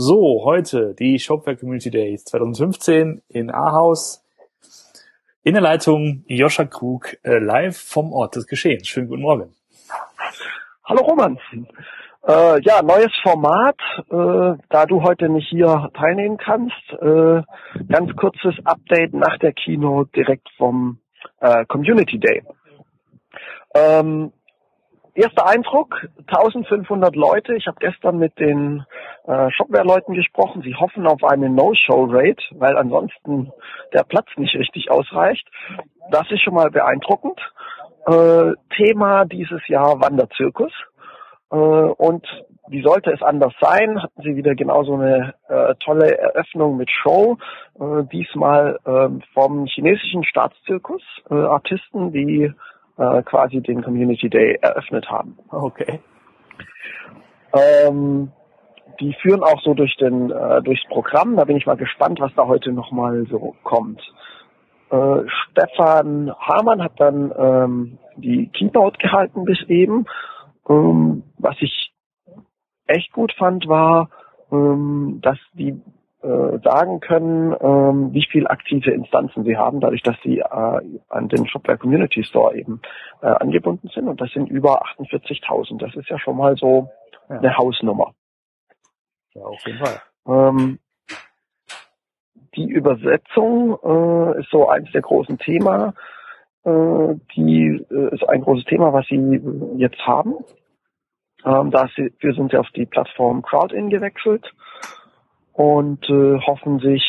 So, heute die Shopware Community Days 2015 in Ahaus. In der Leitung Joscha Krug, äh, live vom Ort des Geschehens. Schönen guten Morgen. Hallo Roman. Äh, ja, neues Format, äh, da du heute nicht hier teilnehmen kannst. Äh, ganz kurzes Update nach der Keynote direkt vom äh, Community Day. Ähm, erster Eindruck, 1500 Leute. Ich habe gestern mit den äh, Shopware-Leuten gesprochen. Sie hoffen auf eine No-Show-Rate, weil ansonsten der Platz nicht richtig ausreicht. Das ist schon mal beeindruckend. Äh, Thema dieses Jahr Wanderzirkus. Äh, und wie sollte es anders sein? Hatten sie wieder genauso eine äh, tolle Eröffnung mit Show. Äh, diesmal äh, vom chinesischen Staatszirkus. Äh, Artisten, die äh, quasi den Community Day eröffnet haben. Okay. Ähm, die führen auch so durch den äh, durchs Programm. Da bin ich mal gespannt, was da heute nochmal so kommt. Äh, Stefan Hamann hat dann ähm, die Keynote gehalten bis eben. Ähm, was ich echt gut fand, war, ähm, dass die äh, sagen können, ähm, wie viel aktive Instanzen sie haben, dadurch, dass sie äh, an den Shopware Community Store eben äh, angebunden sind. Und das sind über 48.000. Das ist ja schon mal so ja. eine Hausnummer. Ja, auf jeden Fall. Ähm, die Übersetzung äh, ist so eins der großen Themen. Äh, die äh, ist ein großes Thema, was sie jetzt haben. Ähm, dafür sind sie auf die Plattform Crowdin gewechselt und äh, hoffen sich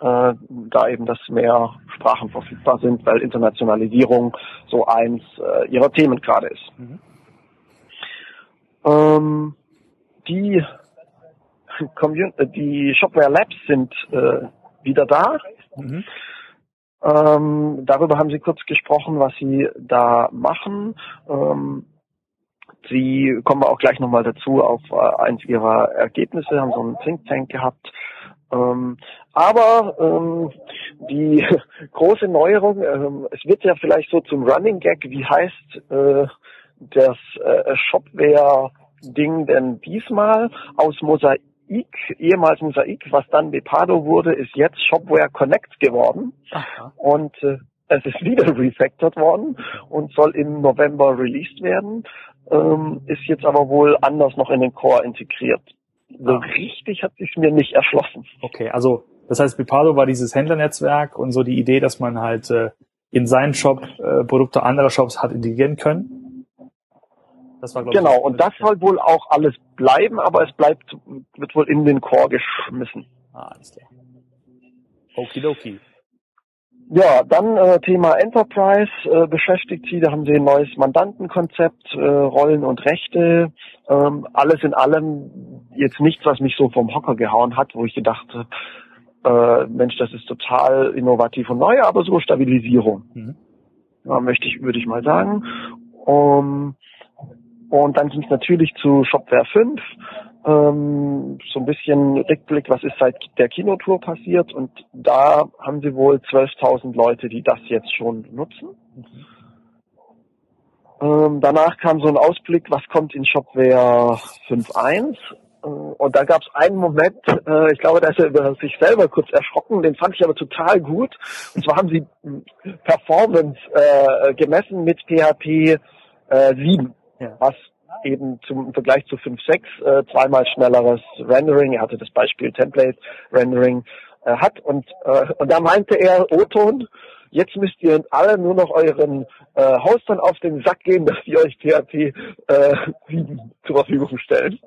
äh, da eben, dass mehr Sprachen verfügbar sind, weil Internationalisierung so eins äh, ihrer Themen gerade ist. Mhm. Ähm, die äh, die Shopware Labs sind äh, wieder da. Mhm. Ähm, darüber haben Sie kurz gesprochen, was Sie da machen. Ähm, Sie kommen auch gleich nochmal dazu auf äh, eins Ihrer Ergebnisse, haben so einen Think Tank gehabt. Ähm, aber ähm, die große Neuerung, ähm, es wird ja vielleicht so zum Running Gag, wie heißt äh, das äh, Shopware-Ding denn diesmal aus Mosaik, ehemals Mosaik, was dann Bepado wurde, ist jetzt Shopware Connect geworden. Aha. Und äh, es ist wieder refactored worden und soll im November released werden ähm, ist jetzt aber wohl anders noch in den Core integriert. So ah. richtig hat sich mir nicht erschlossen. Okay, also das heißt, Bipado war dieses Händlernetzwerk und so die Idee, dass man halt äh, in seinen Shop äh, Produkte anderer Shops hat integrieren können. Das war, genau, ich, und das soll wohl auch alles bleiben, aber es bleibt, wird wohl in den Core geschmissen. Ah, alles klar. Okidoki. Ja, dann äh, Thema Enterprise äh, beschäftigt Sie. Da haben Sie ein neues Mandantenkonzept, äh, Rollen und Rechte. Ähm, alles in allem jetzt nichts, was mich so vom Hocker gehauen hat, wo ich gedacht habe, äh, Mensch, das ist total innovativ und neu, aber so Stabilisierung. Mhm. Ja, möchte ich, würde ich mal sagen. Um, und dann ging es natürlich zu Shopware 5 ähm, so ein bisschen Rückblick, was ist seit der Kinotour passiert und da haben sie wohl 12.000 Leute, die das jetzt schon nutzen. Mhm. Ähm, danach kam so ein Ausblick, was kommt in Shopware 5.1 äh, und da gab es einen Moment, äh, ich glaube, da ist er über sich selber kurz erschrocken, den fand ich aber total gut. Und zwar haben sie Performance äh, gemessen mit PHP äh, 7, ja. was eben zum Vergleich zu 5.6 äh, zweimal schnelleres Rendering, er hatte das Beispiel Template Rendering äh, hat und, äh, und da meinte er, O-Ton, jetzt müsst ihr alle nur noch euren äh, Hostern auf den Sack gehen, dass die euch PHP äh, 7 zur Verfügung stellen.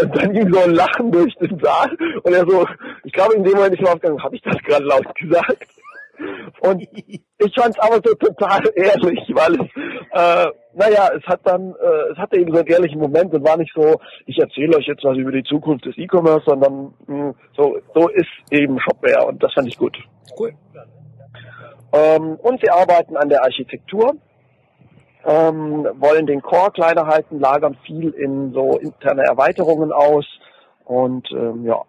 Und dann ging so ein Lachen durch den Saal und er so, ich glaube in dem Moment ist er aufgegangen, habe ich das gerade laut gesagt? Und ich fand es aber so total ehrlich, weil es, äh, naja, es hat dann, äh, es hatte eben so einen ehrlichen Moment und war nicht so, ich erzähle euch jetzt was über die Zukunft des E-Commerce, sondern mh, hm, so, so ist eben Shopware und das fand ich gut. Cool. Ähm, und sie arbeiten an der Architektur, ähm, wollen den Core kleiner halten, lagern viel in so interne Erweiterungen aus und ähm, ja,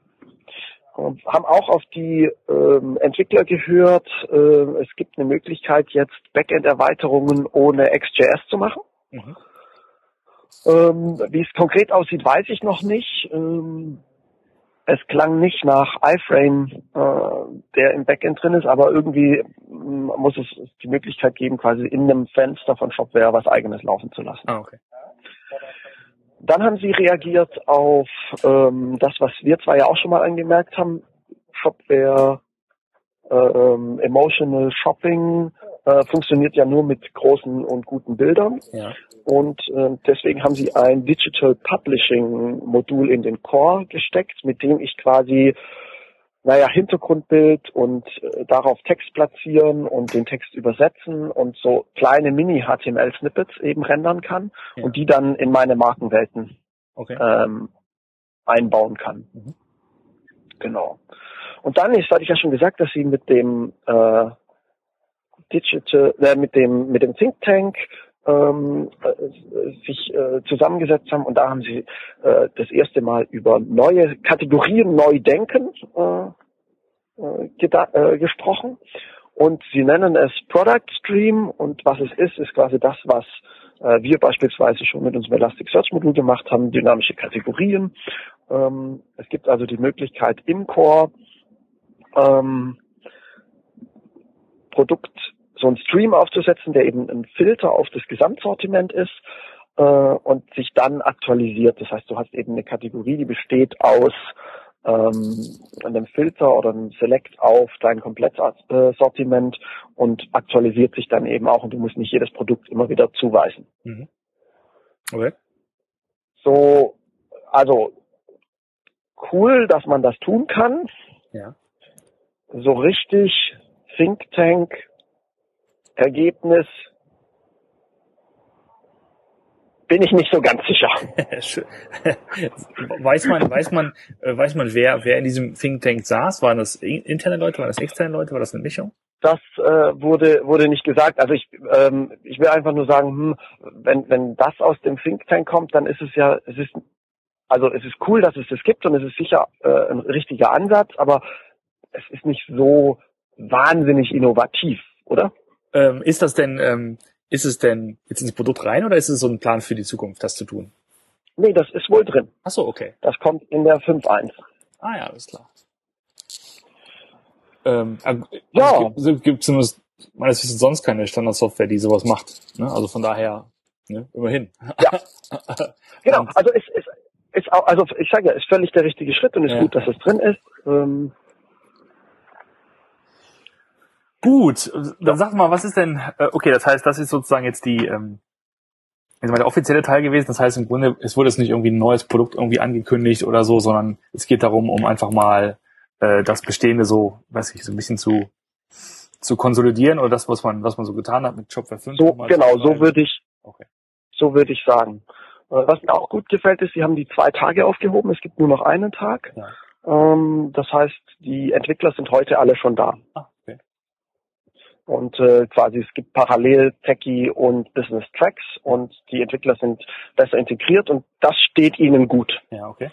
haben auch auf die ähm, Entwickler gehört. Äh, es gibt eine Möglichkeit, jetzt Backend-Erweiterungen ohne XJS zu machen. Mhm. Ähm, wie es konkret aussieht, weiß ich noch nicht. Ähm, es klang nicht nach iFrame, äh, der im Backend drin ist, aber irgendwie mm, muss es die Möglichkeit geben, quasi in einem Fenster von Shopware was eigenes laufen zu lassen. Ah, okay. Dann haben sie reagiert auf ähm, das, was wir zwar ja auch schon mal angemerkt haben, Shopware, äh, ähm, Emotional Shopping äh, funktioniert ja nur mit großen und guten Bildern. Ja. Und äh, deswegen haben sie ein Digital Publishing Modul in den Core gesteckt, mit dem ich quasi naja, Hintergrundbild und äh, darauf Text platzieren und den Text übersetzen und so kleine Mini-HTML-Snippets eben rendern kann Ja. und die dann in meine Markenwelten Okay. ähm, einbauen kann. Mhm. Genau. Und dann ist, hatte ich ja schon gesagt, dass sie mit dem äh, Digital, äh, mit dem mit dem Think Tank ähm, äh, sich äh, zusammengesetzt haben und da haben sie äh, das erste Mal über neue Kategorien neu denken äh, äh, äh, gesprochen und sie nennen es Product Stream und was es ist, ist quasi das, was wir beispielsweise schon mit unserem Elasticsearch Modul gemacht haben, dynamische Kategorien. Ähm, es gibt also die Möglichkeit im Core ähm, Produkt so einen Stream aufzusetzen, der eben ein Filter auf das Gesamtsortiment ist äh, und sich dann aktualisiert. Das heißt, du hast eben eine Kategorie, die besteht aus ähm, einem Filter oder einem Select auf dein Komplettsortiment und aktualisiert sich dann eben auch und du musst nicht jedes Produkt immer wieder zuweisen. Mhm. Okay. So, also cool, dass man das tun kann. Ja. So richtig Think Tank Ergebnis bin ich nicht so ganz sicher. Weiß man, weiß man, äh, weiß man, wer, wer in diesem Think Tank saß? Waren das in- interne Leute, waren das externe Leute, war das eine Mischung? Das äh, wurde wurde nicht gesagt. Also ich ähm, ich will einfach nur sagen, hm, wenn wenn das aus dem Think Tank kommt, dann ist es ja es ist also es ist cool, dass es das gibt und es ist sicher äh, ein richtiger Ansatz, aber es ist nicht so wahnsinnig innovativ, oder? Ähm, ist das denn, ähm, ist es denn jetzt ins Produkt rein oder ist es so ein Plan für die Zukunft, das zu tun? Nee, das ist wohl drin. Ach so, okay. Das kommt in der 5.1. Ah ja, alles klar. Ähm, äh, Ja. Gibt, gibt zumindest meines Wissens sonst keine Standardsoftware, die sowas macht. Ne? Also von daher, ne, immerhin. Ja. Genau, also es ist, ist auch, also ich sage ja, ist völlig der richtige Schritt und ist Ja. gut, dass es drin ist. Ähm, Gut, dann sag mal, was ist denn, äh, okay, das heißt, das ist sozusagen jetzt die, ähm, der offizielle Teil gewesen. Das heißt im Grunde, es wurde jetzt nicht irgendwie ein neues Produkt irgendwie angekündigt oder so, sondern es geht darum, um einfach mal äh, das Bestehende so, weiß ich, so ein bisschen zu zu konsolidieren oder das, was man, was man so getan hat mit Shopware 5. so, genau, zu so würde ich, Okay. so würde ich sagen. Äh, Was mir auch gut gefällt, ist, sie haben die zwei Tage aufgehoben. Es gibt nur noch einen Tag. Ja. Ähm, das heißt, die Entwickler sind heute alle schon da. Ah. Und äh, quasi es gibt parallel Techie und Business Tracks und die Entwickler sind besser integriert und das steht ihnen gut. Ja, okay.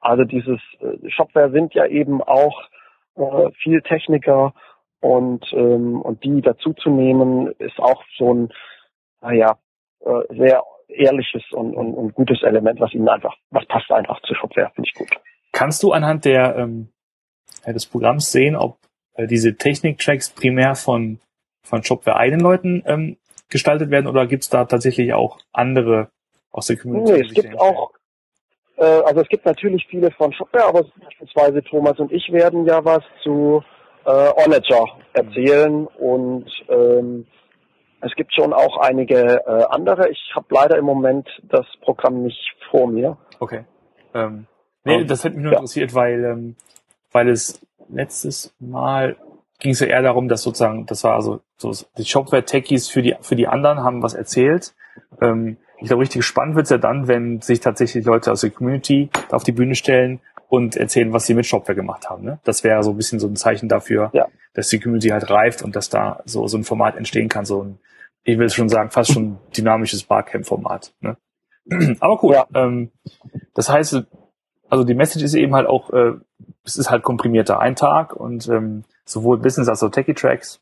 Also dieses äh, Shopware sind ja eben auch äh, viel Techniker und ähm, und die dazu zu nehmen ist auch so ein naja äh, sehr ehrliches und, und, und gutes Element, was ihnen einfach, was passt einfach zu Shopware, finde ich gut. Kannst du anhand der ähm, äh, des Programms sehen, ob äh, diese Technik-Tracks primär von von Shopware eigenen Leuten ähm, gestaltet werden oder gibt es da tatsächlich auch andere aus der Community? Nee, es gibt auch äh, also es gibt natürlich viele von Shopware, aber beispielsweise Thomas und ich werden ja was zu äh, Onager erzählen und ähm, es gibt schon auch einige äh, andere. Ich habe leider im Moment das Programm nicht vor mir. Okay. Ähm, nee, Ähm, das hätte mich nur ja. interessiert, weil, ähm, weil es letztes Mal ging es ja eher darum, dass sozusagen, das war also so die Shopware-Techies für die, für die anderen haben was erzählt. Ähm, ich glaube, richtig spannend wird's ja dann, wenn sich tatsächlich Leute aus der Community auf die Bühne stellen und erzählen, was sie mit Shopware gemacht haben. Ne? Das wäre so ein bisschen so ein Zeichen dafür, Ja. dass die Community halt reift und dass da so, so ein Format entstehen kann, so ein, ich will schon sagen, fast schon dynamisches Barcamp-Format. Ne? Aber cool. Ja. Ähm, das heißt, also die Message ist eben halt auch, äh, es ist halt komprimierter ein Tag und ähm, sowohl Business als auch Techie Tracks.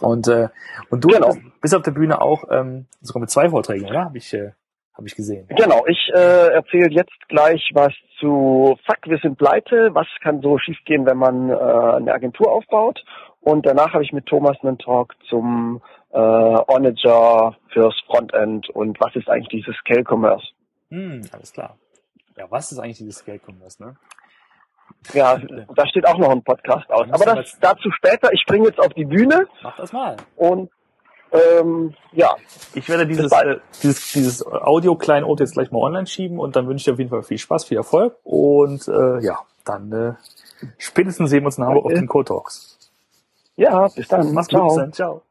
Und äh, und du Genau. bist, auf der Bühne auch ähm, sogar mit zwei Vorträgen, oder? Hab ich, äh, habe ich gesehen. Genau, ich äh, erzähle jetzt gleich was zu Fuck, wir sind pleite, was kann so schiefgehen, wenn man äh, eine Agentur aufbaut. Und danach habe ich mit Thomas einen Talk zum äh, Onager fürs Frontend und was ist eigentlich dieses Scale Commerce. Hm, alles klar. Ja, was ist eigentlich dieses Scale Commerce, ne? Ja, da steht auch noch ein Podcast aus. Aber das dazu später. Ich springe jetzt auf die Bühne Mach das mal. und ähm, ja, Ich werde dieses, äh, dieses, dieses Audio-Kleinod jetzt gleich mal online schieben und dann wünsche ich dir auf jeden Fall viel Spaß, viel Erfolg und äh, ja, dann äh, spätestens sehen wir uns in Hamburg auf den Code Talks. ja, bis dann. Mach's gut, Ciao. bis dann. Ciao.